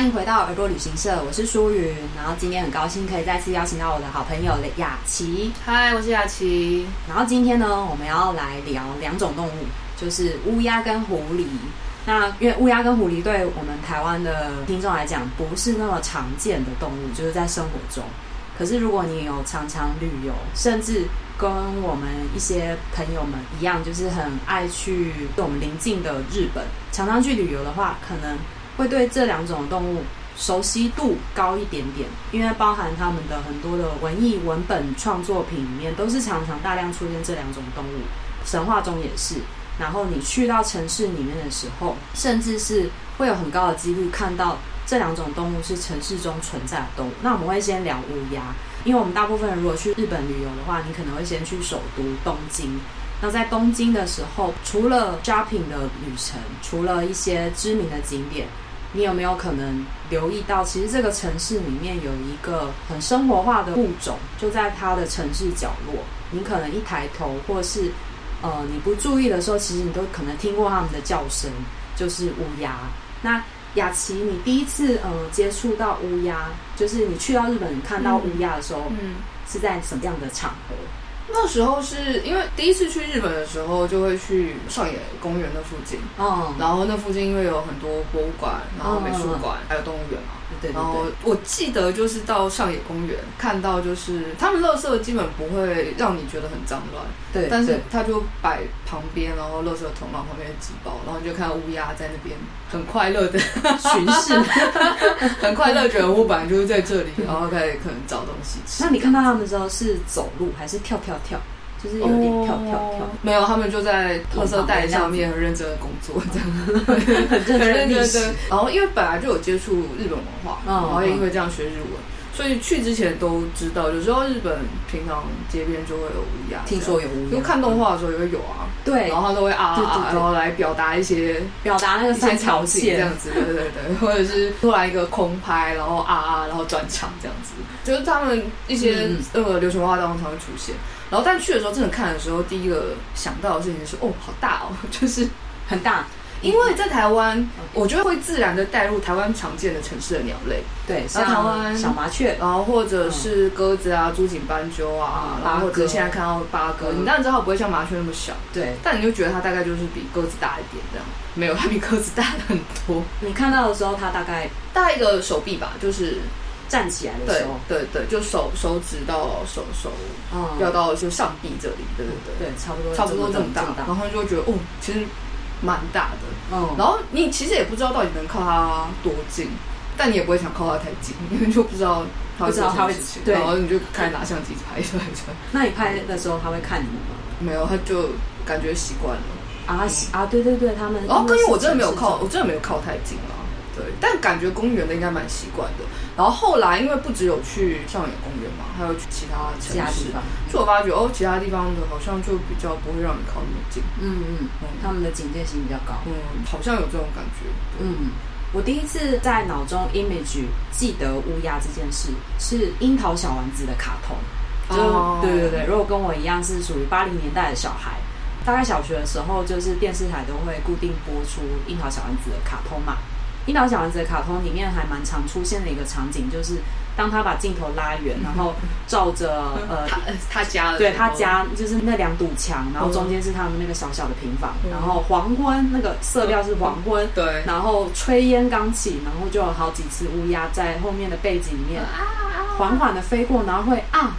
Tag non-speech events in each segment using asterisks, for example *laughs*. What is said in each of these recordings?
欢迎回到耳朵旅行社，我是舒云。然后今天很高兴可以再次邀请到我的好朋友雅琪。嗨，我是雅琪。然后今天呢，我们要来聊两种动物，就是乌鸦跟狐狸。那因为乌鸦跟狐狸对我们台湾的听众来讲不是那么常见的动物，就是在生活中。可是如果你有常常旅游，甚至跟我们一些朋友们一样，就是很爱去我们邻近的日本，常常去旅游的话，可能。会对这两种动物熟悉度高一点点，因为包含他们的很多的文艺文本创作品里面，都是常常大量出现这两种动物，神话中也是。然后你去到城市里面的时候，甚至是会有很高的几率看到这两种动物是城市中存在的动物。那我们会先聊乌鸦，因为我们大部分人如果去日本旅游的话，你可能会先去首都东京。那在东京的时候，除了 shopping 的旅程，除了一些知名的景点。你有没有可能留意到，其实这个城市里面有一个很生活化的物种，就在它的城市角落。你可能一抬头，或是呃你不注意的时候，其实你都可能听过它们的叫声，就是乌鸦。那雅琪，你第一次呃接触到乌鸦，就是你去到日本看到乌鸦的时候，嗯，是在什么样的场合？那时候是因为第一次去日本的时候，就会去上野公园那附近。嗯，然后那附近因为有很多博物馆，然后美术馆，还有动物园嘛。对，然后我记得就是到上野公园看到，就是他们垃圾基本不会让你觉得很脏乱。对，但是他就摆旁边，然后垃圾桶然后旁边挤包，然后你就看到乌鸦在那边很快乐的巡视，*laughs* 很快乐觉得我本来就是在这里，然后可以可能找东西吃。那你看到他们的时候是走路还是跳跳跳？就是有点跳跳跳，没有，他们就在特色带上面很认真的工作，这样。很认真。然后因为本来就有接触日本文化，然后也因为这样学日文，所以去之前都知道，有时候日本平常街边就会有乌鸦，听说有乌鸦，因为看动画的时候也会有啊。对，然后他都会啊啊，然后来表达一些表达那个三条线。这样子，对对对，*laughs* 或者是突然一个空拍，然后啊啊，然后转场这样子，就是他们一些呃流行文化当中才会出现。然后，但去的时候，真的看的时候，第一个想到的事情是，哦，好大哦，*laughs* 就是很大。因为在台湾，我觉得会自然的带入台湾常见的城市的鸟类，对，像台湾小麻雀，然后或者是鸽子啊、朱颈斑鸠啊，然后或者现在看到八哥，你当然知道它不会像麻雀那么小，对，但你就觉得它大概就是比鸽子大一点这样。没有，它比鸽子大很多。你看到的时候，它大概大一个手臂吧，就是。站起来的时候，对对对，就手手指到手手，要到就上臂这里，对对对，对，差不多差不多这么大，然后就会觉得哦，其实蛮大的，嗯，然后你其实也不知道到底能靠它多近，但你也不会想靠它太近，*laughs* 因为就不知道它会做什么事情，然后你就开始拿相机拍出来。那你拍的时候他会看你吗？没有，他就感觉习惯了。啊啊，对对对，他们哦，因为我真的没有靠，我真的没有靠太近了。对，但感觉公园的应该蛮习惯的。然后后来，因为不只有去上野公园嘛，还有去其他城市，所以我发觉哦，其他地方的好像就比较不会让你靠那么近。嗯嗯，嗯，他们的警戒心比较高。嗯，好像有这种感觉。嗯，我第一次在脑中 image 记得乌鸦这件事，是樱桃小丸子的卡通。就、哦、对对对，如果跟我一样是属于八零年代的小孩，大概小学的时候，就是电视台都会固定播出樱桃小丸子的卡通嘛。樱桃小丸子的卡通里面还蛮常出现的一个场景，就是当他把镜头拉远，然后照着呃他他家的对他家就是那两堵墙，然后中间是他们那个小小的平房，然后黄昏那个色调是黄昏，对，然后炊烟刚起，然后就有好几只乌鸦在后面的背景里面缓缓的飞过，然后会啊啊。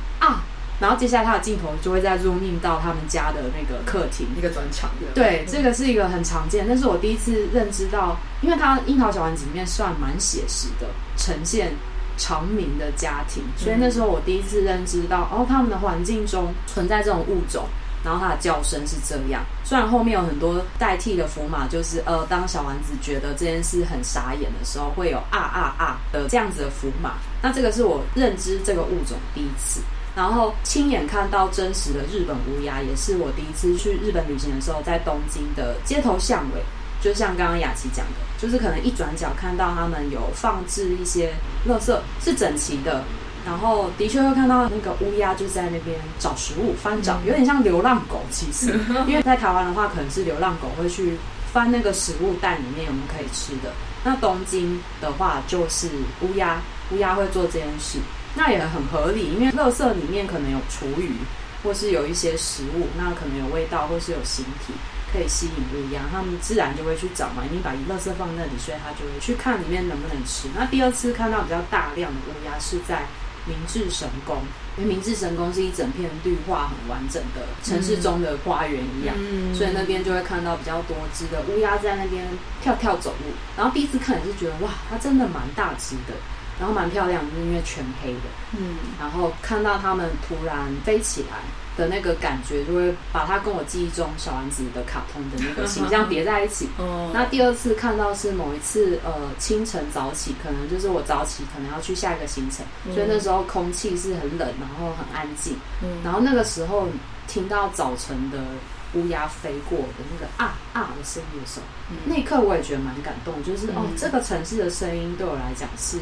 然后接下来他的镜头就会再 zoom in 到他们家的那个客厅，那个转场的。对，这个是一个很常见，但是我第一次认知到，因为他樱桃小丸子里面算蛮写实的，呈现长明的家庭，所以那时候我第一次认知到，哦，他们的环境中存在这种物种，然后它的叫声是这样。虽然后面有很多代替的符码，就是呃，当小丸子觉得这件事很傻眼的时候，会有啊啊啊的这样子的符码。那这个是我认知这个物种第一次。然后亲眼看到真实的日本乌鸦，也是我第一次去日本旅行的时候，在东京的街头巷尾，就像刚刚雅琪讲的，就是可能一转角看到他们有放置一些垃圾，是整齐的，然后的确会看到那个乌鸦就在那边找食物翻找，有点像流浪狗。其实，因为在台湾的话，可能是流浪狗会去翻那个食物袋里面有没有可以吃的。那东京的话就是乌鸦，乌鸦会做这件事，那也很合理，因为垃圾里面可能有厨余，或是有一些食物，那可能有味道，或是有形体。可以吸引乌鸦，他们自然就会去找嘛。你把垃圾放那里，所以他就会去看里面能不能吃。那第二次看到比较大量的乌鸦是在明治神宫，因为明治神宫是一整片绿化很完整的城市中的花园一样，嗯、所以那边就会看到比较多只的乌鸦在那边跳跳走路。然后第一次看也是觉得哇，它真的蛮大只的，然后蛮漂亮，就是因为全黑的。嗯，然后看到它们突然飞起来。的那个感觉，就会把它跟我记忆中小丸子的卡通的那个形象叠在一起。*laughs* 哦。那第二次看到是某一次，呃，清晨早起，可能就是我早起，可能要去下一个行程，嗯、所以那时候空气是很冷，然后很安静。嗯。然后那个时候听到早晨的。乌鸦飞过的那个啊啊的声音的时候，嗯、那一刻我也觉得蛮感动，就是、嗯、哦，这个城市的声音对我来讲是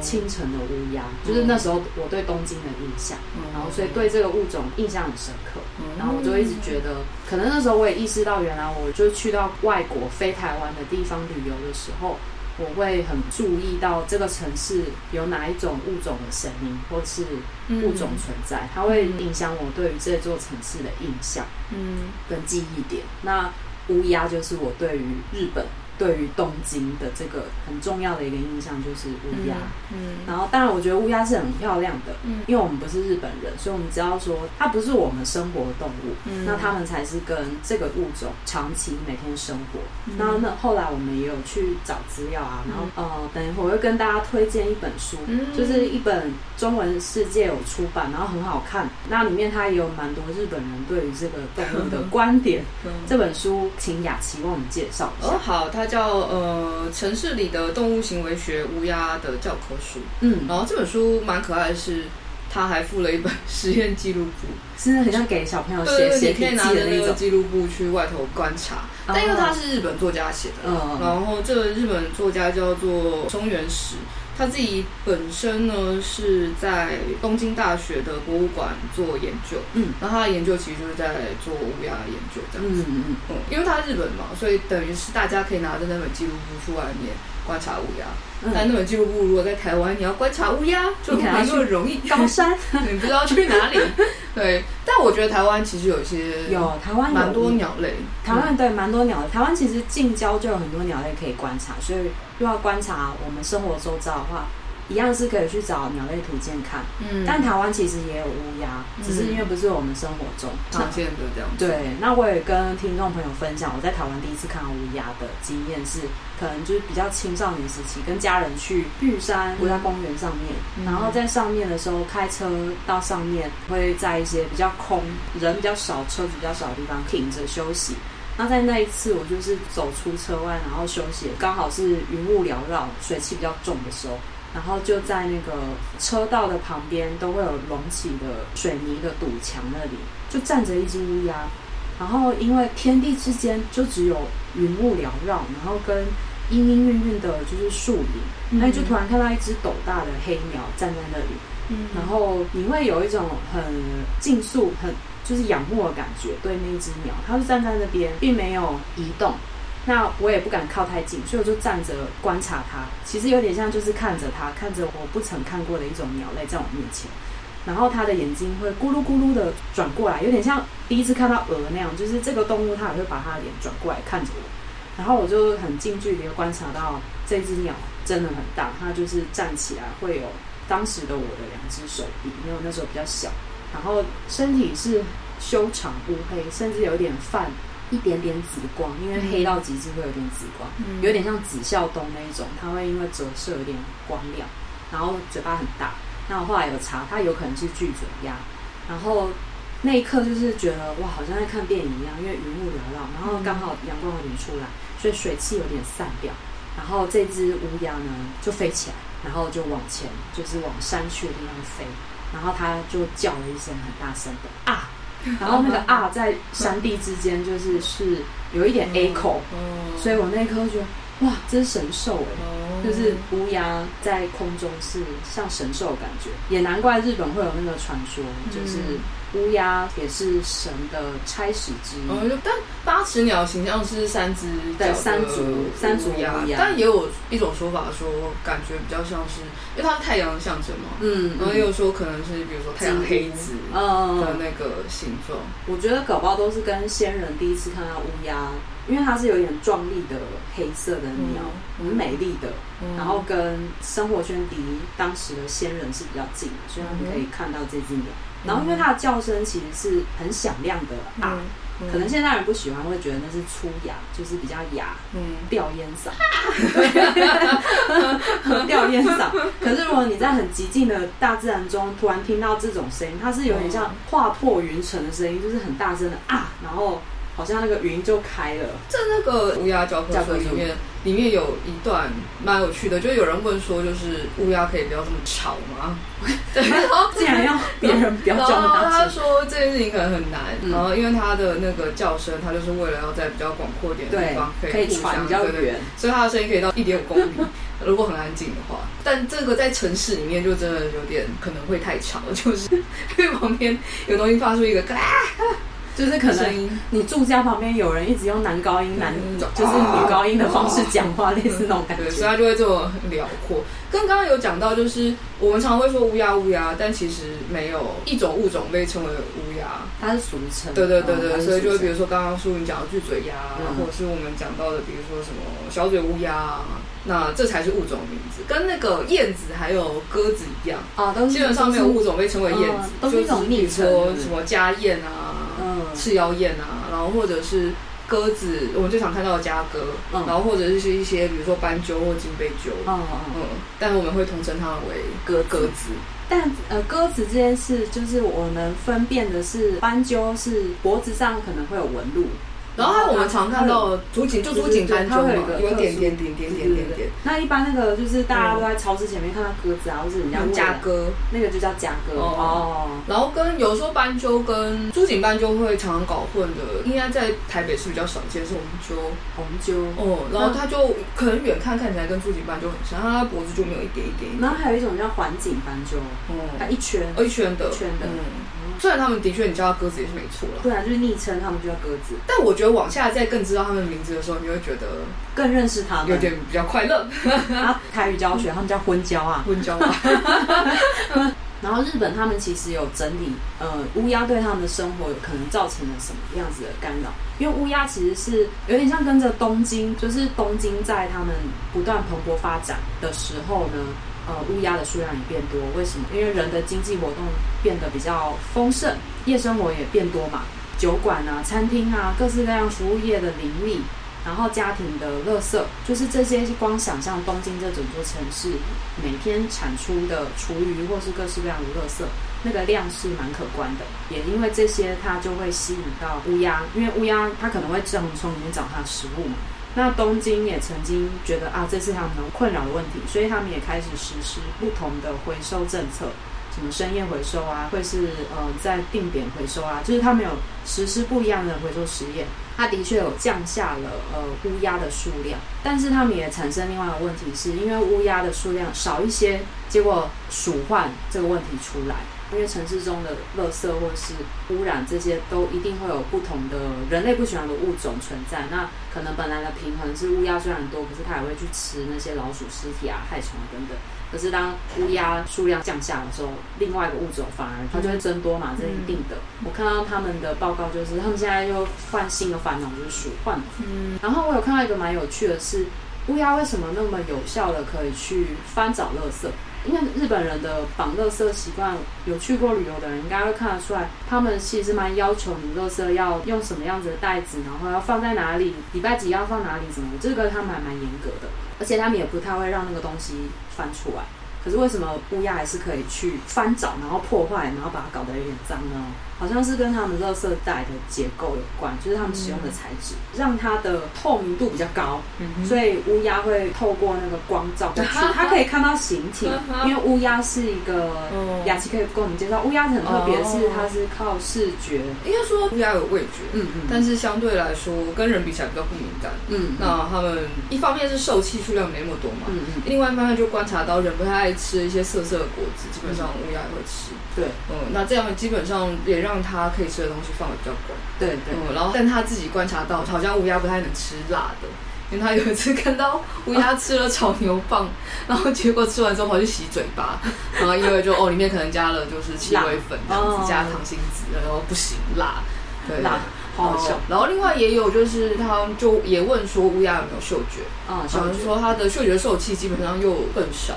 清晨的乌鸦，嗯、就是那时候我对东京的印象，嗯、然后所以对这个物种印象很深刻，嗯、然后我就一直觉得，可能那时候我也意识到，原来我就去到外国非台湾的地方旅游的时候。我会很注意到这个城市有哪一种物种的声音，或是物种存在，它会影响我对于这座城市的印象，嗯，跟记忆点。那乌鸦就是我对于日本。对于东京的这个很重要的一个印象就是乌鸦，嗯，嗯，然后当然我觉得乌鸦是很漂亮的，嗯，因为我们不是日本人，所以我们知道说它不是我们生活的动物，嗯，那他们才是跟这个物种长期每天生活。嗯，然后那后来我们也有去找资料啊，然后，嗯，呃，等一会儿我会跟大家推荐一本书，嗯，就是一本中文世界有出版，然后很好看，那里面它也有蛮多日本人对于这个动物的 *laughs* 观点。嗯，这本书请雅琪为我们介绍一下。哦，好，它。叫呃城市里的动物行为学乌鸦的教科书，嗯，然后这本书蛮可爱的是，他还附了一本实验记录簿，真的很像给小朋友写写笔记的那种。记录簿去外头观察。但因为他是日本作家写的，嗯，然后这个日本作家叫做松原石。他自己本身呢是在东京大学的博物馆做研究，嗯，然后他的研究其实就是在做乌鸦研究这样子，嗯嗯嗯，嗯，因为他日本嘛，所以等于是大家可以拿着那本记录簿去外面观察乌鸦。嗯、但那本记录簿如果在台湾，你要观察乌鸦就没那么容易，高山 *laughs* 你不知道去哪里。*laughs* 对，但我觉得台湾其实有一些有台湾蛮多鸟类，台湾对蛮多鸟类。台湾其实近郊就有很多鸟类可以观察，所以又要观察我们生活周遭的话。一样是可以去找鸟类图鉴看，嗯，但台湾其实也有乌鸦，嗯、只是因为不是我们生活中常见的这样子。对，那我也跟听众朋友分享，我在台湾第一次看到乌鸦的经验是，可能就是比较青少年时期，跟家人去玉山国家公园上面，嗯、然后在上面的时候开车到上面，会在一些比较空、人比较少、车子比较少的地方停着休息。那在那一次，我就是走出车外，然后休息，刚好是云雾缭绕、水汽比较重的时候。然后就在那个车道的旁边，都会有隆起的水泥的堵墙那里，就站着一只乌鸦。然后因为天地之间就只有云雾缭绕，然后跟阴阴郁郁的就是树林，那、嗯、就突然看到一只斗大的黑鸟站在那里。嗯，然后你会有一种很竞速、很就是仰慕的感觉，对那只鸟，它就站在那边，并没有移动。那我也不敢靠太近，所以我就站着观察它。其实有点像就是看着它，看着我不曾看过的一种鸟类在我面前。然后它的眼睛会咕噜咕噜的转过来，有点像第一次看到鹅那样，就是这个动物它也会把它的脸转过来看着我。然后我就很近距离的观察到这只鸟真的很大，它就是站起来会有当时的我的两只手臂，因为我那时候比较小。然后身体是修长乌黑，甚至有点泛。一点点紫光，因为黑到极致会有点紫光，嗯、有点像紫啸鶇那一种，它会因为折射有点光亮，然后嘴巴很大。那我后来有查，它有可能是巨嘴鸭。然后那一刻就是觉得哇，好像在看电影一样，因为云雾缭绕，然后刚好阳光有点出来，所以水汽有点散掉。然后这只乌鸦呢就飞起来，然后就往前，就是往山区的地方飞。然后它就叫了一声很大声的啊。然后那个啊，在山地之间就是是有一点 echo，所以我那一刻就觉得哇，这是神兽哎，就是乌鸦在空中是像神兽的感觉，也难怪日本会有那个传说，就是乌鸦也是神的差使之一。嗯，但八尺鸟形象是三只对三足三足乌鸦，但也有一种说法说，感觉比较像是，因为它是太阳的象征嘛。嗯，然后也有说可能是比如说太阳黑子的那个形状。我觉得搞不好都是跟先人第一次看到乌鸦。因为它是有点壮丽的黑色的鸟，很、嗯、美丽的，嗯、然后跟生活圈离当时的仙人是比较近的，所以他们可以看到这只鸟。嗯、然后因为它的叫声其实是很响亮的啊，嗯、可能现在人不喜欢，会觉得那是粗哑，就是比较哑，嗯，吊烟嗓，*laughs* 吊烟嗓。可是如果你在很寂静的大自然中突然听到这种声音，它是有点像划破云层的声音，就是很大声的啊，然后。好像那个云就开了。在那个乌鸦教科书里面，里面有一段蛮有趣的，就有人问说，就是乌鸦可以不要这么吵吗？*laughs* 对，然后 *laughs* 竟然要别人不要叫那么大声。他说这件事情可能很难，然后因为他的那个叫声，他就是为了要在比较广阔点的地方可以传比较远，所以他的声音可以到一点五公里。如果很安静的话，但这个在城市里面就真的有点可能会太吵，就是 *laughs* 因为旁边有东西发出一个嘎。就是可能你住家旁边有人一直用男高音、男就是女高音的方式讲话，类似那种感觉，所以他就会这么辽阔。跟刚刚有讲到，就是我们常会说乌鸦乌鸦，但其实没有一种物种被称为乌鸦，它是俗称。对对对对，所以就会比如说刚刚淑云讲的巨嘴鸦，或者是我们讲到的，比如说什么小嘴乌鸦啊，那这才是物种名字，跟那个燕子还有鸽子一样啊，都基本上没有物种被称为燕子，都是一种昵称，什么家燕啊。赤腰燕啊，然后或者是鸽子，我们最常看到的家鸽，嗯、然后或者是一些比如说斑鸠或金背鸠，嗯嗯嗯，但我们会统称它们为鸽鸽子。但呃，鸽子这件事，就是我们分辨的是斑鸠是脖子上可能会有纹路。然后还有我们常看到竹锦，就竹锦斑鸠嘛，有点点点点点点点。那一般那个就是大家都在超市前面看到鸽子啊，或是人家家鸽，那个就叫家鸽哦。然后跟有时候斑鸠跟竹锦斑鸠会常常搞混的，应该在台北是比较少见，是红鸠。红鸠哦，然后它就可能远看看起来跟竹锦斑鸠很像，它脖子就没有一点一点。然后还有一种叫环颈斑鸠，哦，它一圈一圈的，圈的。虽然他们的确，你叫他鸽子也是没错了。对啊，就是昵称，他们就叫鸽子。但我觉得往下再更知道他们名字的时候，你会觉得更认识他们，有点比较快乐。*laughs* 啊，台语教学，他们叫婚胶啊，婚胶啊。*laughs* 然后日本他们其实有整理，呃，乌鸦对他们的生活有可能造成了什么样子的干扰？因为乌鸦其实是有点像跟着东京，就是东京在他们不断蓬勃发展的时候呢。呃，乌鸦的数量也变多，为什么？因为人的经济活动变得比较丰盛，夜生活也变多嘛，酒馆啊、餐厅啊，各式各样服务业的林立，然后家庭的垃圾，就是这些光想象东京这整座城市每天产出的厨余或是各式各样的垃圾，那个量是蛮可观的。也因为这些，它就会吸引到乌鸦，因为乌鸦它可能会正从里面找它的食物嘛。那东京也曾经觉得啊，这是他们困扰的问题，所以他们也开始实施不同的回收政策，什么深夜回收啊，或是呃在定点回收啊，就是他们有实施不一样的回收实验。它的确有降下了呃乌鸦的数量，但是他们也产生另外一个问题，是因为乌鸦的数量少一些，结果鼠患这个问题出来。因为城市中的垃圾或是污染，这些都一定会有不同的人类不喜欢的物种存在。那可能本来的平衡是乌鸦虽然多，可是它也会去吃那些老鼠尸体啊、害虫等等。可是当乌鸦数量降下的时候，另外一个物种反而它就会增多嘛，这是一定的。我看到他们的报告，就是他们现在又换新的烦恼，就是鼠患。嗯，然后我有看到一个蛮有趣的是，乌鸦为什么那么有效的可以去翻找垃圾？因为日本人的绑垃圾习惯，有去过旅游的人应该会看得出来，他们其实蛮要求你垃圾要用什么样子的袋子，然后要放在哪里，礼拜几要放哪里，什么这个他们还蛮严格的，而且他们也不太会让那个东西翻出来。可是为什么乌鸦还是可以去翻找，然后破坏，然后把它搞得有点脏呢？好像是跟他们垃圾袋的结构有关，就是他们使用的材质，让它的透明度比较高，所以乌鸦会透过那个光照，*laughs* 它可以看到形体。因为乌鸦是一个，雅琪可以跟我们介绍，乌鸦很特别，是它是靠视觉。应该说乌鸦有味觉，嗯嗯，但是相对来说跟人比起来比较不敏感。嗯，那他们一方面是受气数量没那么多嘛，嗯嗯，另外一方面就观察到人不太爱爱吃一些涩涩的果子，基本上乌鸦也会吃。对，嗯，那这样基本上也让他可以吃的东西放的比较广。对对，嗯，然后但他自己观察到，好像乌鸦不太能吃辣的。因为他有一次看到乌鸦吃了炒牛蒡，*laughs* 然后结果吃完之后跑去洗嘴巴，*laughs* 然后因为就哦里面可能加了就是七味粉这样子，加糖心子，然后不行辣，对辣，好。然后另外也有就是他就也问说乌鸦有没有嗅觉，啊，好像说他的嗅觉受器基本上又更少。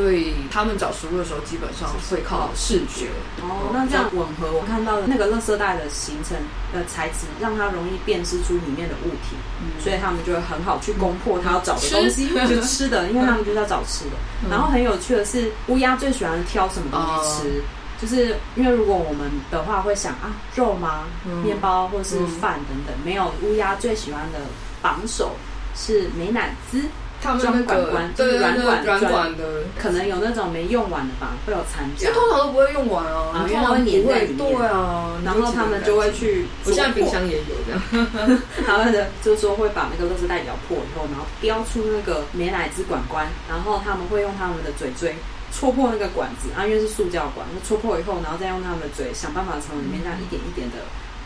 所以他们找食物的时候，基本上会靠视觉。哦，那这样吻合我看到的那个垃圾袋的形成的材质，让它容易辨识出里面的物体，所以他们就会很好去攻破它要找的东西，就吃的，*laughs* 因为他们就是要找吃的。然后很有趣的是，乌鸦最喜欢挑什么东西吃，就是因为如果我们的话会想啊，肉吗？面包或是饭等等，没有，乌鸦最喜欢的榜首是美乃滋。他们那个对软管软管的，可能有那种没用完的吧，会有残渣。因为通常都不会用完啊，因为它会粘在里面。对啊，然后他们就会去。我现在冰箱也有这样。*laughs* 他们的就是说会把那个垃圾袋咬破以后，然后叼出那个美乃滋管管，然后他们会用他们的嘴锥戳破那个管子，啊，因为是塑胶管，那戳破以后，然后再用他们的嘴想办法从里面这样一点一点的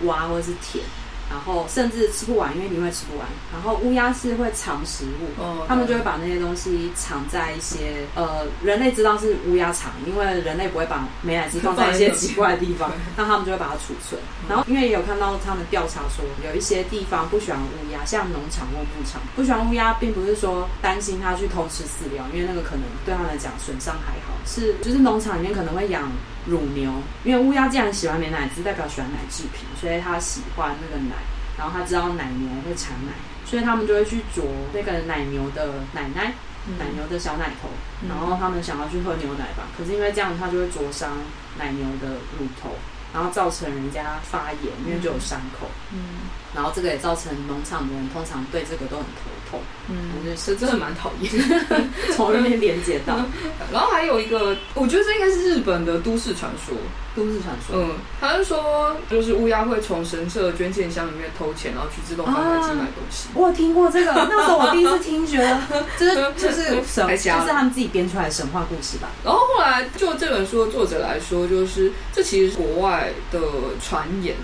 挖或者是舔。然后甚至吃不完，因为你会吃不完。然后乌鸦是会藏食物，哦、他们就会把那些东西藏在一些呃，人类知道是乌鸦藏，因为人类不会把美乃滋放在一些奇怪的地方，*laughs* 那他们就会把它储存。然后因为也有看到他们调查说，有一些地方不喜欢乌鸦，像农场或牧场，不喜欢乌鸦，并不是说担心它去偷吃饲料，因为那个可能对他们来讲损伤还好，是就是农场里面可能会养。乳牛，因为乌鸦既然喜欢美乃滋，代表喜欢奶制品，所以它喜欢那个奶，然后它知道奶牛会产奶，所以他们就会去啄那个奶牛的奶奶，嗯、奶牛的小奶头，然后他们想要去喝牛奶吧，可是因为这样，它就会灼伤奶牛的乳头。然后造成人家发炎，因为就有伤口。嗯，然后这个也造成农场的人通常对这个都很头痛。嗯，我觉得是真的蛮讨厌，*laughs* 从那边连接到。*laughs* 然后还有一个，我觉得这应该是日本的都市传说。都市传说。嗯，他是说，就是乌鸦会从神社捐献箱里面偷钱，然后去自动贩卖机买东西。我有听过这个，那时候我第一次听，觉得 *laughs* 就是就是神，就是他们自己编出来的神话故事吧。然后后来就这本书的作者来说，就是这其实是国外的传言，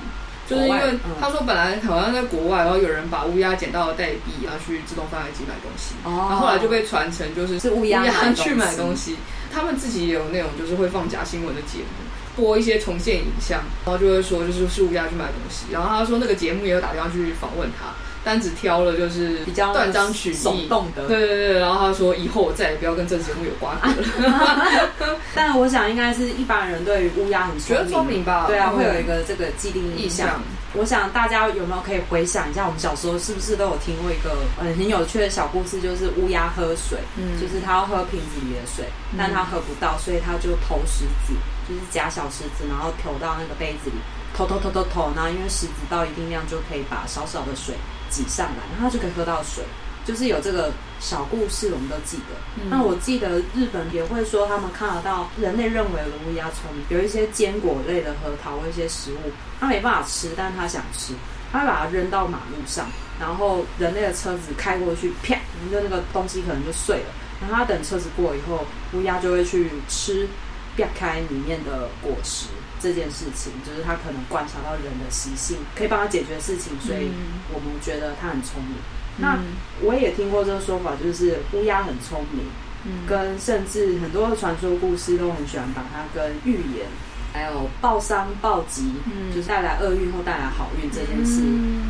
就是因为他说本来好像在国外，然后有人把乌鸦捡到了代币，然后去自动贩卖机买东西，然后后来就被传成就是是乌鸦去买东西。他们自己也有那种就是会放假新闻的节目。播一些重现影像，然后就会说就是是乌鸦去买东西，然后他说那个节目也有打电话去访问他，但只挑了就是比较断章取义、耸动的。对对对，然后他说以后我再也不要跟这个节目有瓜葛了。*laughs* 但我想应该是一般人对于乌鸦很觉得聪明吧？对啊，会有一个这个既定印象。我想大家有没有可以回想一下，我们小时候是不是都有听过一个嗯很有趣的小故事，就是乌鸦喝水，嗯，就是它要喝瓶子里的水，但它喝不到，所以它就投石子。就是夹小石子，然后投到那个杯子里，投投投投投，然后因为石子到一定量就可以把少少的水挤上来，然后就可以喝到水。就是有这个小故事，我们都记得。嗯、那我记得日本也会说，他们看得到人类认为的乌鸦聪明，有一些坚果类的核桃或一些食物，他没办法吃，但是他想吃，他会把它扔到马路上，然后人类的车子开过去，啪，就那个东西可能就碎了。然后他等车子过以后，乌鸦就会去吃。裂开里面的果实这件事情，就是他可能观察到人的习性，可以帮他解决事情，所以我们觉得他很聪明。嗯、那我也听过这个说法，就是乌鸦很聪明，嗯、跟甚至很多的传说故事都很喜欢把它跟预言。还有报丧报吉，嗯，就是带来厄运或带来好运这件事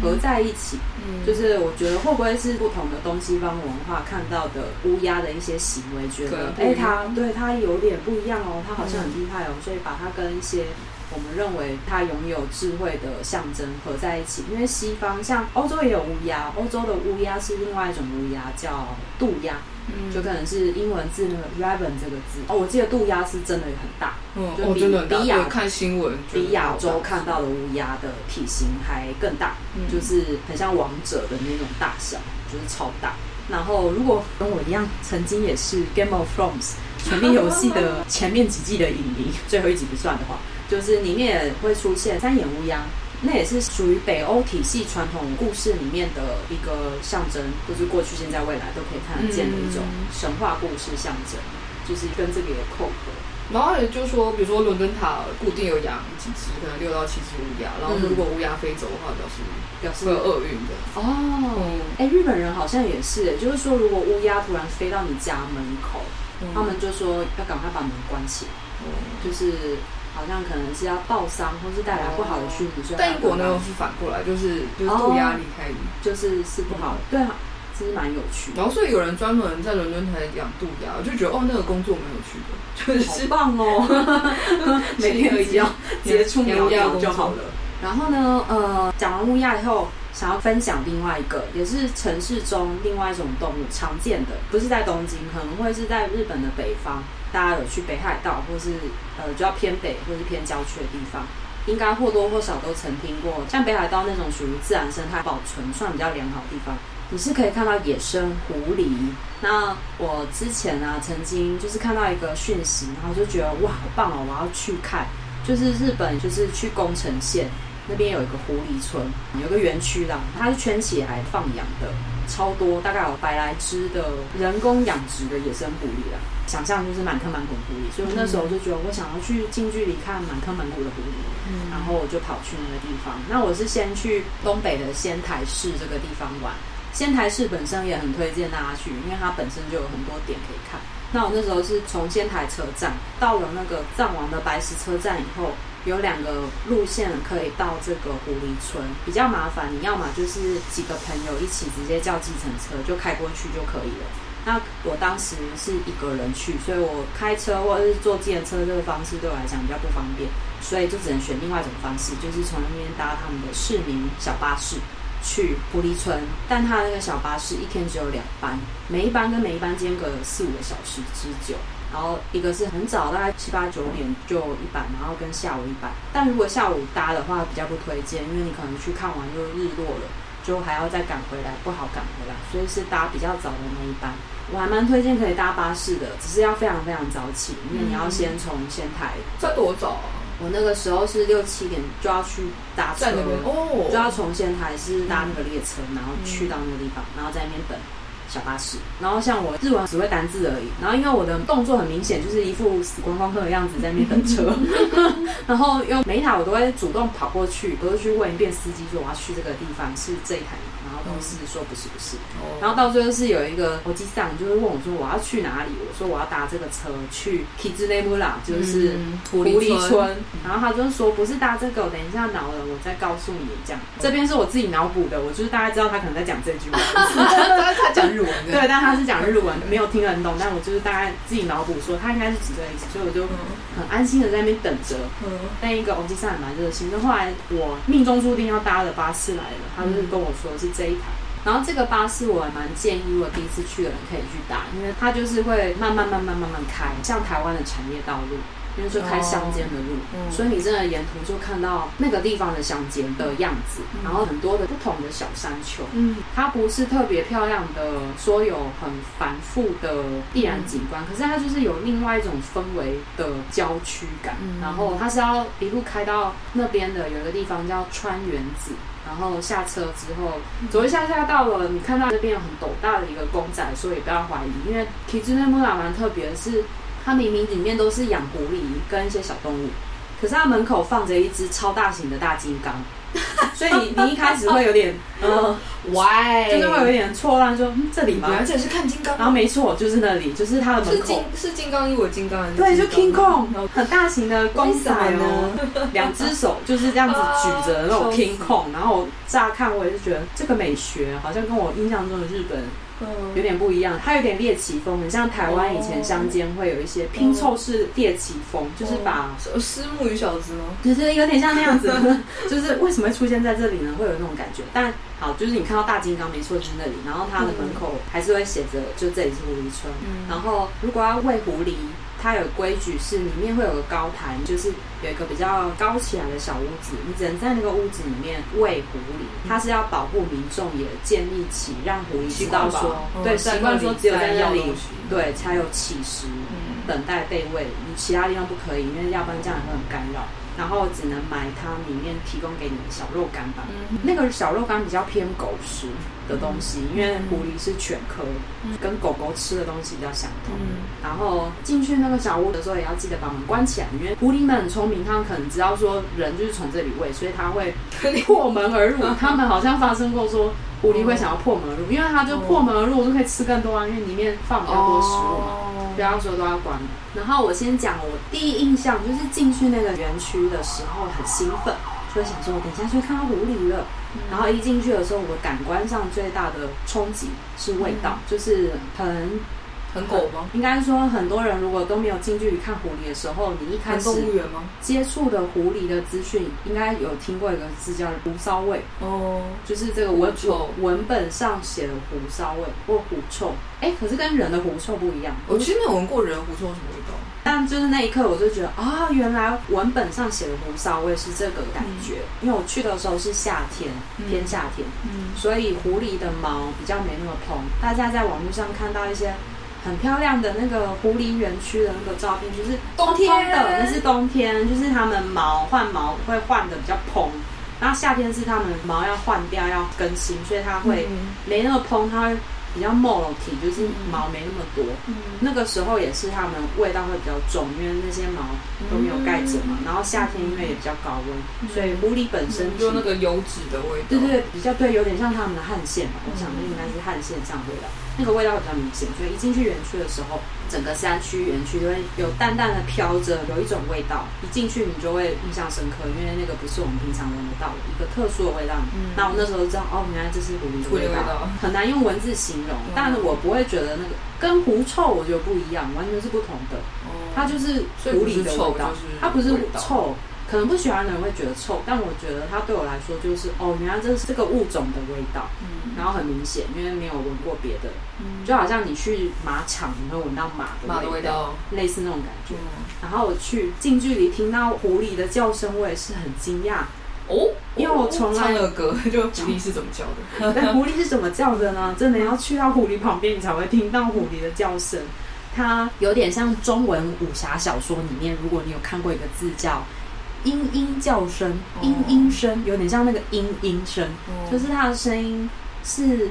合在一起，嗯，就是我觉得会不会是不同的东西方文化看到的乌鸦的一些行为，觉得哎，它对它有点不一样哦，它好像很厉害哦，所以把它跟一些我们认为它拥有智慧的象征合在一起。因为西方像欧洲也有乌鸦，欧洲的乌鸦是另外一种乌鸦，叫渡鸦。就可能是英文字那个 raven 这个字。哦，我记得渡鸦是真的很大，嗯，就比比亚看新闻比亚洲看到的乌鸦的体型还更大，就是很像王者的那种大小，就是超大。然后如果跟我一样，曾经也是 Game of Thrones 权力游戏的前面几季的影迷，*laughs* 最后一集不算的话，就是里面也会出现三眼乌鸦。那也是属于北欧体系传统故事里面的一个象征，就是过去、现在、未来都可以看得见的一种神话故事象征。就是跟这个也扣合。然后也就是说，比如说伦敦塔固定有养几只，可能六到七只乌鸦。然后如果乌鸦飞走的话，表示表示会有厄运的。哦，哎、嗯，日本人好像也是，哎，就是说如果乌鸦突然飞到你家门口，嗯、他们就说要赶快把门关起来，嗯、就是好像可能是要报丧，或是带来不好的讯息。但英国呢是反过来，就是就是渡鸦离开你，就是是不好的。对啊。其实蛮有趣的，然后所以有人专门在伦敦台养渡鸦，我就觉得哦，那个工作蛮有趣的，就是棒哦，*laughs* 每天一定要接触乌鸦就好了。然后呢，呃，讲完乌鸦以后，想要分享另外一个，也是城市中另外一种动物，常见的，不是在东京，可能会是在日本的北方，大家有去北海道，或是呃，就要偏北或是偏郊区的地方，应该或多或少都曾听过，像北海道那种属于自然生态保存算比较良好的地方。你是可以看到野生狐狸。那我之前啊，曾经就是看到一个讯息，然后就觉得哇，好棒哦，我要去看。就是日本，就是去宫城县那边有一个狐狸村，有个园区啦，它是圈起来放养的，超多，大概有百来只的人工养殖的野生狐狸啦。想象就是满坑满谷狐狸，所以我那时候就觉得我想要去近距离看满坑满谷的狐狸，嗯，然后我就跑去那个地方。那我是先去东北的仙台市这个地方玩。仙台市本身也很推荐大家去，因为它本身就有很多点可以看。那我那时候是从仙台车站到了那个藏王的白石车站以后，有两个路线可以到这个狐狸村，比较麻烦。你要么就是几个朋友一起直接叫计程车就开过去就可以了。那我当时是一个人去，所以我开车或者是坐计程车这个方式对我来讲比较不方便，所以就只能选另外一种方式，就是从那边搭他们的市民小巴士。去狐狸村，但他那个小巴士一天只有两班，每一班跟每一班间隔有四五个小时之久。然后一个是很早，大概七八九点就一班，然后跟下午一班。但如果下午搭的话，比较不推荐，因为你可能去看完就日落了，就还要再赶回来，不好赶回来。所以是搭比较早的那一班。我还蛮推荐可以搭巴士的，只是要非常非常早起，因为你要先从仙台。这多早啊？我那个时候是六七点就要去搭车，哦，就要从仙台是搭那个列车，然后去到那个地方，然后在那边等小巴士。然后像我日文只会单字而已，然后因为我的动作很明显，就是一副死观光客的样子在那边等车。*laughs* 然后因为每一台我都会主动跑过去，都会去问一遍司机说我要去这个地方是这一台吗？然后都是说不是不是，然后到最后是有一个国际上，就会问我说我要去哪里，我说我要搭这个车去 Kizunemura，就是狐狸村。然后他就说不是搭这个，我等一下脑了我再告诉你这样。这边是我自己脑补的，我就是大概知道他可能在讲这句话，*laughs* *laughs* 他讲日文，对，但他是讲日文，没有听很懂，但我就是大概自己脑补说他应该是指这个意思，所以我就很安心的在那边等着。那一个欧吉桑还蛮热心，就后来我命中注定要搭的巴士来了，他就是跟我说是。这一台，然后这个巴士我还蛮建议，如果第一次去的人可以去搭，因为它就是会慢慢慢慢慢慢开，像台湾的产业道路，因为就开乡间的路，哦、所以你真的沿途就看到那个地方的乡间的样子，嗯、然后很多的不同的小山丘，嗯，它不是特别漂亮的，说有很繁复的必然景观，嗯、可是它就是有另外一种氛围的郊区感，嗯、然后它是要一路开到那边的，有一个地方叫川原子。然后下车之后，走一下下到了，你看到那边有很陡大的一个公仔，所以不要怀疑，因为 Kizunemura 蛮特别的是，它明明里面都是养狐狸跟一些小动物，可是它门口放着一只超大型的大金刚。*laughs* 所以你你一开始会有点呃，why，*laughs* 就是会有一点错乱，说嗯这里吗？而且是看金刚，然后没错，就是那里，就是它的门口是金刚，因为金刚对，就 King Kong，很大型的公仔哦，两只手就是这样子举着那种 *laughs* King Kong，然后乍看我也是觉得这个美学好像跟我印象中的日本。有点不一样，它有点猎奇风，很像台湾以前乡间会有一些拼凑式猎奇风，就是把私木与小子吗？就是有点像那样子，*laughs* 就是为什么会出现在这里呢？会有那种感觉。但好，就是你看到大金刚没错，就是那里，然后它的门口还是会写着，就这里是狐狸村。然后如果要喂狐狸。它有规矩，是里面会有个高台，就是有一个比较高起来的小屋子，你只能在那个屋子里面喂狐狸。它是要保护民众，也建立起让狐狸知道说，对，习惯说只有在那里，对，才有起食，等待被喂，你其他地方不可以，因为要不然这样也会很干扰。然后只能买它里面提供给你的小肉干吧。嗯、那个小肉干比较偏狗食的东西，嗯、因为狐狸是犬科，嗯、跟狗狗吃的东西比较相同。嗯、然后进去那个小屋的时候，也要记得把门关起来，因为狐狸们很聪明，他们可能知道说人就是从这里喂，所以它会 *laughs* 破门而入。他们好像发生过说狐狸会想要破门而入，因为它就破门而入，我就可以吃更多啊，因为里面放比较多食物嘛。不要说都要关。然后我先讲我第一印象，就是进去那个园区的时候很兴奋，就想说我等一下就会看到狐狸了。嗯、然后一进去的时候，我感官上最大的冲击是味道，嗯、就是很。很狗吗？应该说，很多人如果都没有近距离看狐狸的时候，你一开始接触的狐狸的资讯，应该有听过一个字叫狐骚味哦，就是这个文臭文本上写的狐骚味或狐臭。哎，可是跟人的狐臭不一样。我其实没有闻过人的狐臭什么味道，但就是那一刻我就觉得啊，原来文本上写的狐骚味是这个感觉。嗯、因为我去的时候是夏天，偏夏天，嗯，所以狐狸的毛比较没那么蓬。大家在网络上看到一些。很漂亮的那个狐狸园区的那个照片，就是冬天的，那是冬天，就是它们毛换毛会换的比较蓬，然后夏天是它们毛要换掉要更新，所以它会没那么蓬，它会。比较 moldy，就是毛没那么多。嗯、那个时候也是它们味道会比较重，因为那些毛都没有盖着嘛。嗯、然后夏天因为也比较高温，嗯、所以狐狸本身就那个油脂的味道。对对对，比较对，有点像它们的汗腺嘛。嗯、我想那应该是汗腺上的味道，那个味道比较明显。所以一进去园区的时候，整个山区园区都会有淡淡的飘着，有一种味道。一进去你就会印象深刻，因为那个不是我们平常闻得到的一个特殊的味道。嗯、那我那时候知道，哦，原来这是狐狸的味道，味道很难用文字形容。但是我不会觉得那个跟狐臭，我觉得不一样，完全是不同的。它就是狐狸的味道，它不是臭。可能不喜欢的人会觉得臭，但我觉得它对我来说就是哦，原来这是这个物种的味道。嗯，然后很明显，因为没有闻过别的，嗯，就好像你去马场，你会闻到马的味道，类似那种感觉。然后我去近距离听到狐狸的叫声，我也是很惊讶。哦，因为我从来唱了歌，*laughs* 就狐狸是怎么叫的？但狐狸是怎么叫的呢？真的要去到狐狸旁边，你才会听到狐狸的叫声。它有点像中文武侠小说里面，如果你有看过一个字叫“嘤嘤叫声”，嘤嘤声，有点像那个嘤嘤声，就是它的声音是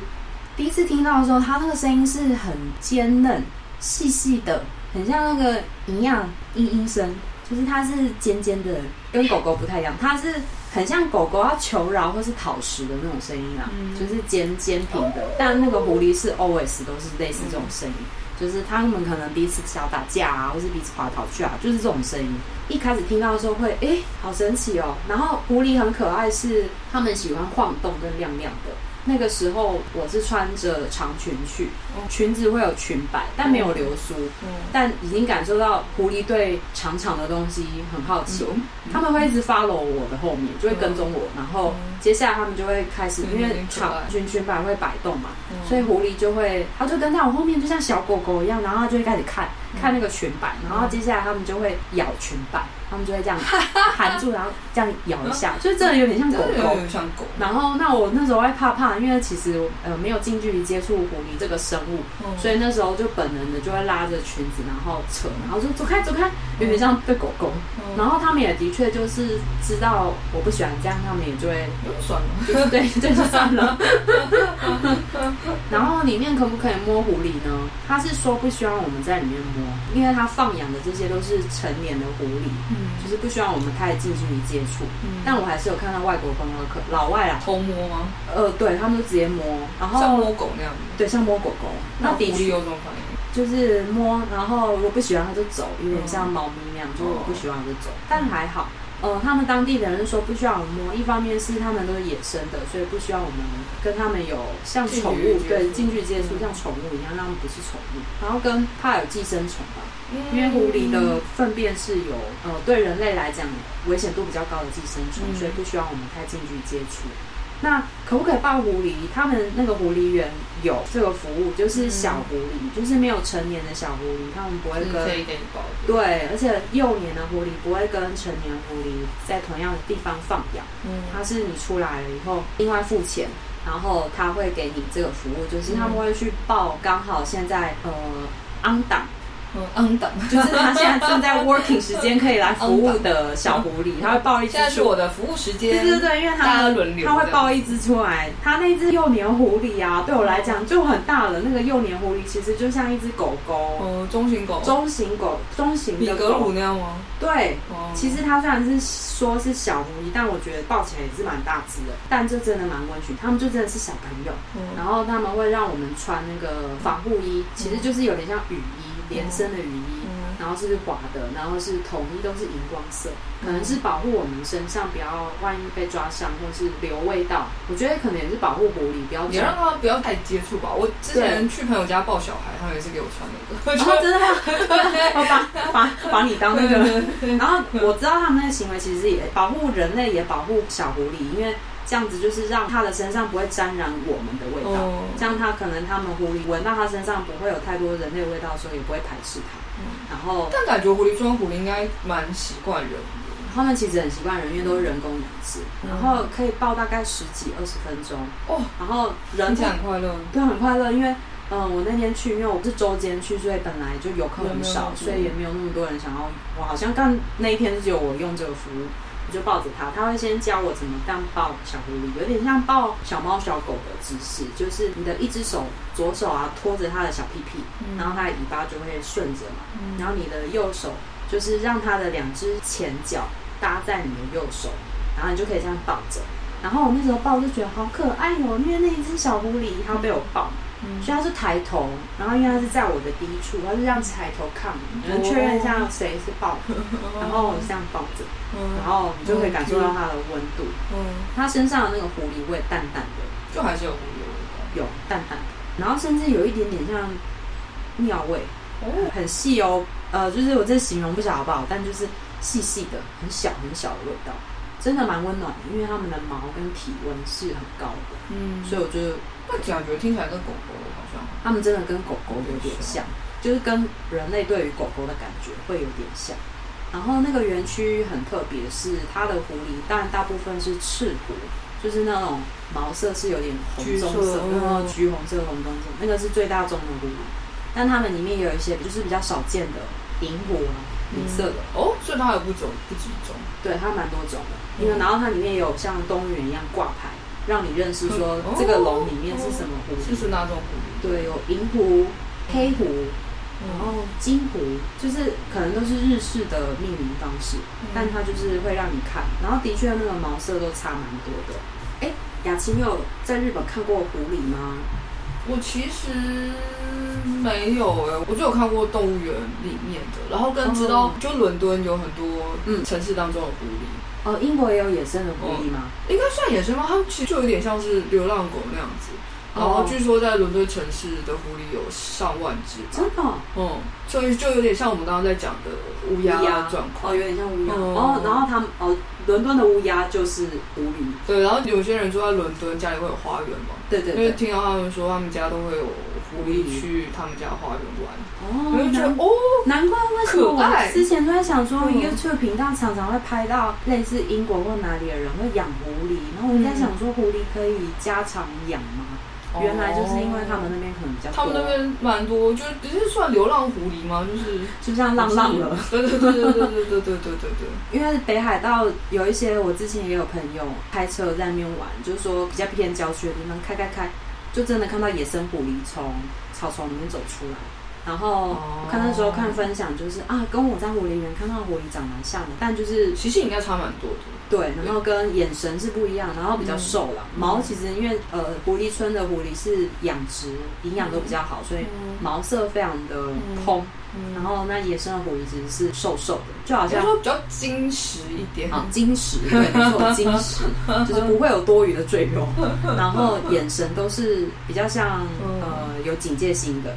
第一次听到的时候，它那个声音是很尖嫩、细细的，很像那个一样嘤嘤声，就是它是尖尖的，跟狗狗不太一样，它是。很像狗狗要求饶或是讨食的那种声音啊，嗯、就是尖尖平的。但那个狐狸是 always 都是类似这种声音，嗯、就是他们可能彼此小打架啊，或是彼此跑来跑去啊，就是这种声音。一开始听到的时候会，哎、好神奇哦。然后狐狸很可爱，是他们喜欢晃动跟亮亮的。那个时候我是穿着长裙去，裙子会有裙摆，但没有流苏。嗯，但已经感受到狐狸对长长的东西很好奇，他们会一直 follow 我的后面，就会跟踪我。然后接下来他们就会开始，因为长裙裙摆会摆动嘛，所以狐狸就会，它就跟在我后面，就像小狗狗一样，然后它就会开始看看那个裙摆，然后接下来他们就会咬裙摆。他们就会这样 *laughs* 含住，然后这样咬一下，就真的有点像狗狗。像狗。然后，那我那时候会怕怕，因为其实呃没有近距离接触狐狸这个生物，所以那时候就本能的就会拉着裙子，然后扯，然后就走开走开，有点像对狗狗。然后他们也的确就是知道我不喜欢这样，他们也就会算了，就是对，就是算了。*laughs* 然后里面可不可以摸狐狸呢？他是说不希望我们在里面摸，因为他放养的这些都是成年的狐狸。就是不需要我们太近距离接触，嗯、但我还是有看到外国观光客老外啊偷摸吗？呃，对，他们就直接摸，然后像摸狗那样子，对，像摸狗狗。那的确有什么反应？就是摸，然后如果不喜欢他就走，有点像猫咪那样，嗯、就是我不喜欢就走，但还好。呃，他们当地的人说不需要我们摸，一方面是他们都是野生的，所以不需要我们跟他们有像宠物对近距离接触，像宠物一样，让他们不是宠物。然后跟怕有寄生虫吧，因为狐狸的粪便是有呃对人类来讲危险度比较高的寄生虫，所以不需要我们太近距离接触。那可不可以抱狐狸？他们那个狐狸园有这个服务，就是小狐狸，嗯、就是没有成年的小狐狸，他们不会跟。对，而且幼年的狐狸不会跟成年狐狸在同样的地方放养。嗯，它是你出来了以后另外付钱，然后他会给你这个服务，就是他们会去抱刚好现在呃 on 档嗯，等，*laughs* 就是他现在正在 working 时间可以来服务的小狐狸，他会抱一只。现在是我的服务时间。对对对，因为他他会抱一只出来。他那只幼年狐狸啊，对我来讲就很大了。那个幼年狐狸其实就像一只狗狗，哦，中型狗，中型狗，中型的狗。比格鲁那样吗？对，其实它虽然是说是小狐狸，但我觉得抱起来也是蛮大只的。但这真的蛮温驯，他们就真的是小朋友。然后他们会让我们穿那个防护衣，其实就是有点像雨衣。连身的雨衣，嗯、然后是滑的，然后是统一都是荧光色，可能是保护我们身上不要万一被抓伤或是留味道。我觉得可能也是保护狐狸，不要也让它不要太接触吧。我之前去朋友家抱小孩，他们也是给我穿那个，然后真的吗？*laughs* 把把把你当那个。然后我知道他们那个行为其实也保护人类，也保护小狐狸，因为。这样子就是让它的身上不会沾染我们的味道，哦、这样它可能他们狐狸闻到它身上不会有太多人类味道的时候，也不会排斥它。嗯、然后，但感觉狐狸装狐狸应该蛮习惯人的。他们其实很习惯人，因为都是人工养殖，嗯、然后可以抱大概十几二十分钟。哦，然后人很快乐，对，很快乐。因为，嗯、呃，我那天去，因为我是周间去，所以本来就游客很少，所以也没有那么多人想要。我好像刚那一天只有我用这个服务。就抱着它，他会先教我怎么样抱小狐狸，有点像抱小猫小狗的姿势，就是你的一只手左手啊拖着它的小屁屁，嗯、然后它的尾巴就会顺着嘛，嗯、然后你的右手就是让它的两只前脚搭在你的右手，然后你就可以这样抱着。然后我那时候抱就觉得好可爱哦，因为那一只小狐狸它被我抱。嗯、所以他是抬头，然后因为他是在我的低处，他是这样抬头看，能确认一下谁是抱，哦、然后这样抱着，嗯、然后你就可以感受到它的温度。嗯，它身上的那个狐狸味淡淡的，就还是有狐狸味，有淡淡的，然后甚至有一点点像尿味，哦，很细哦，呃，就是我这形容不晓得好不好，但就是细细的、很小很小的味道，真的蛮温暖的，因为它们的毛跟体温是很高的，嗯，所以我觉得。那感觉听起来跟狗狗好像，它们真的跟狗狗有点像，就是跟人类对于狗狗的感觉会有点像。然后那个园区很特别，是它的狐狸，当然大部分是赤狐，就是那种毛色是有点红棕色，然后橘红色、红棕色，那个是最大众的狐狸。但它们里面也有一些就是比较少见的银狐啊，银色的、嗯、哦，所以它有不种不几种，对，它蛮多种的。因为然后它里面有像动物园一样挂牌。让你认识说这个笼里面是什么狐狸，就是哪种狐狸？对，有银狐、黑狐，然后金狐，就是可能都是日式的命名方式，但它就是会让你看，然后的确那个毛色都差蛮多的。哎，雅琪，你有在日本看过狐狸吗？我其实没有哎，我就有看过动物园里面的，然后跟知道就伦敦有很多嗯城市当中的狐狸。哦，英国也有野生的狐狸吗？应该算野生吗？它其实就有点像是流浪狗那样子。然后据说在伦敦城市的狐狸有上万只。真的？嗯，所以就有点像我们刚刚在讲的乌鸦状况。哦，有点像乌鸦。哦，然后他们哦，伦敦的乌鸦就是狐狸。对，然后有些人住在伦敦，家里会有花园嘛？对对。因为听到他们说，他们家都会有狐狸去他们家花园玩。哦，我就觉得哦，难怪为什么我之前都在想说，YouTube 频道常常会拍到类似英国或哪里的人会养狐狸，然后我在想说，狐狸可以家常养吗？原来就是因为他们那边可能比较，他们那边蛮多，就只是算流浪狐狸吗？就是就像浪浪了，对对对对对对对对对对对。因为北海道有一些，我之前也有朋友开车在那边玩，就是说比较偏郊区的地方，开开开，就真的看到野生狐狸从草丛里面走出来。然后看那时候看分享，就是啊，跟我在狐狸园看到的狐狸长蛮像的，但就是其实应该差蛮多的。对，然后跟眼神是不一样，然后比较瘦了。毛其实因为呃，狐狸村的狐狸是养殖，营养都比较好，所以毛色非常的蓬。然后那野生的狐狸其实是瘦瘦的，就好像说比较精实一点。啊，精实，对，没错，精实，*laughs* 就是不会有多余的赘肉。*laughs* 然后眼神都是比较像呃有警戒心的。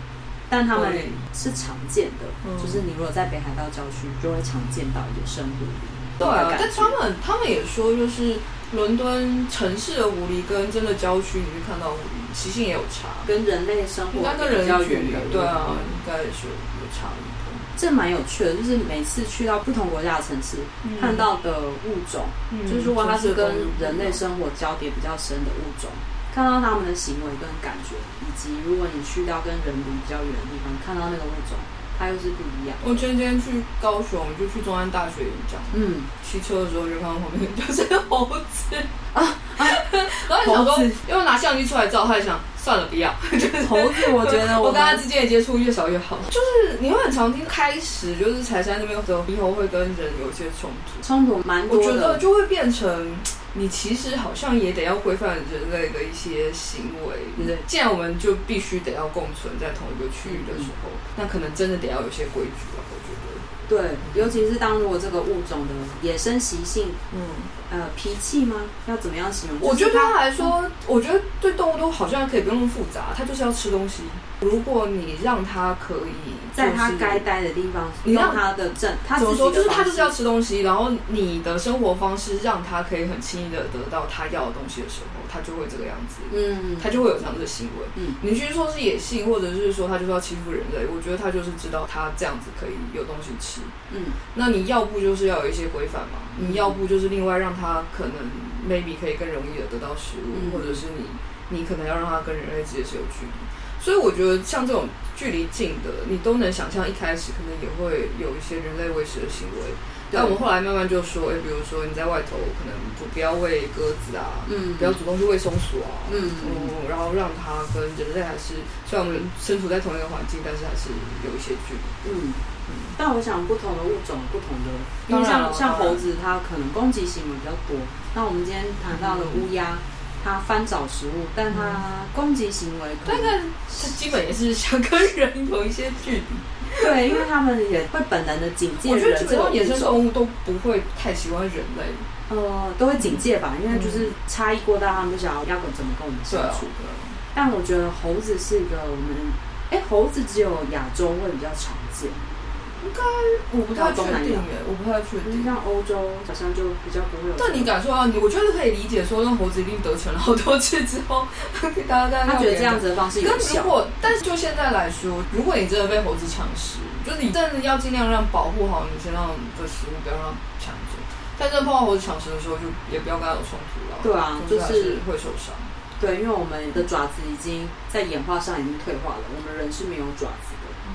但他们是常见的，就是你如果在北海道郊区，就会常见到野生狐狸。对啊，但他们他们也说，就是伦敦城市的狐狸跟真的郊区你去看到狐狸习性也有差，跟人类生活跟人比较远的，对啊，应该也是有差异。这蛮有趣的，就是每次去到不同国家的城市，嗯、看到的物种，嗯、就是如果它是跟人类生活交叠比较深的物种。看到他们的行为跟感觉，以及如果你去到跟人离比较远的地方，看到那个物种，它它又是不一样。我前几天去高雄，就去中山大学演讲，嗯，骑车的时候就看到旁边就是猴子。啊，啊 *laughs* 然后想说，因为拿相机出来照，他就想。算了，不要。*laughs* 猴子，我觉得我，*laughs* 跟他之间的接触越少越好。就是你会很常听，开始就是柴山那边的时候，猕猴会跟人有一些冲突，冲突蛮多的。我觉得就会变成你其实好像也得要规范人类的一些行为。对，既然我们就必须得要共存在同一个区域的时候，嗯、那可能真的得要有些规矩了。我觉得。对，尤其是当如果这个物种的野生习性，嗯。呃，脾气吗？要怎么样形容？我觉得他来说，嗯、我觉得对动物都好像可以不用那么复杂，它就是要吃东西。如果你让它可以在它该待的地方，你让它的正，它怎么说？就是它就是要吃东西，然后你的生活方式让它可以很轻易的得到它要的东西的时候，它就会这个样子。嗯，它就会有这样子的行为。嗯，你去说是野性，或者是说它就是要欺负人类，我觉得它就是知道它这样子可以有东西吃。嗯，那你要不就是要有一些规范嘛？你要不就是另外让它可能 maybe 可以更容易的得到食物，嗯、或者是你你可能要让它跟人类之间是有距离。所以我觉得像这种距离近的，你都能想象一开始可能也会有一些人类喂食的行为。对但我们后来慢慢就说，哎，比如说你在外头可能不不要喂鸽子啊，嗯，不要主动去喂松鼠啊，嗯，嗯，然后让它跟人类还是虽然我们身处在同一个环境，但是还是有一些距离。嗯嗯。但我想不同的物种，不同的，因为像像猴子，它可能攻击行为比较多。那我们今天谈到了乌鸦。嗯它翻找食物，但它攻击行为，但它它基本也是想跟人有一些距离。对，因为他们也会本能的警戒人。我觉得这种野生动物都不会太喜欢人类，呃，都会警戒吧，因为就是差异过大，他们不晓得要怎么跟我们相处的。但我觉得猴子是一个我们，哎，猴子只有亚洲会比较常见。应该我不太确定耶，我不太确定。像欧洲好像就比较不会有。但你感受到你，我觉得可以理解，说那猴子一定得逞了好多次之后，*laughs* 大家大家他觉得这样子的方式有效。如果但是就现在来说，如果你真的被猴子抢食，就是你真的要尽量让保护好你身上的食物，不要让它抢走。但真的碰到猴子抢食的时候，就也不要跟它有冲突了。对啊，就是会受伤。对，因为我们的爪子已经在演化上已经退化了，我们人是没有爪子。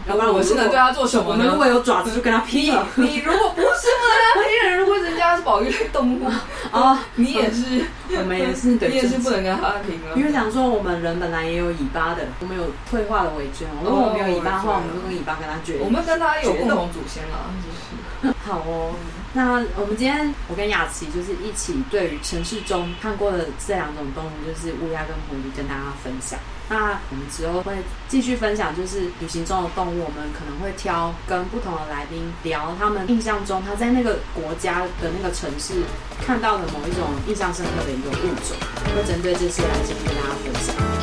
要不然我现在对他做什么呢？我们如果有爪子，就跟他拼。你如果不是不能跟他拼人，如果人家是保育类动物啊，你也是，我们也是，*laughs* 你也是不能跟他拼了。因为想说，我们人本来也有尾巴的，我们有退化的尾椎。如果我们有尾巴的话，我们就用尾巴跟他决。我们跟他有共同祖先了，*laughs* 好哦。那我们今天，我跟雅琪就是一起对于城市中看过的这两种动物，就是乌鸦跟狐狸，跟大家分享。那我们之后会继续分享，就是旅行中的动物，我们可能会挑跟不同的来宾聊他们印象中他在那个国家的那个城市看到的某一种印象深刻的一个物种，会针对这些来继续跟大家分享。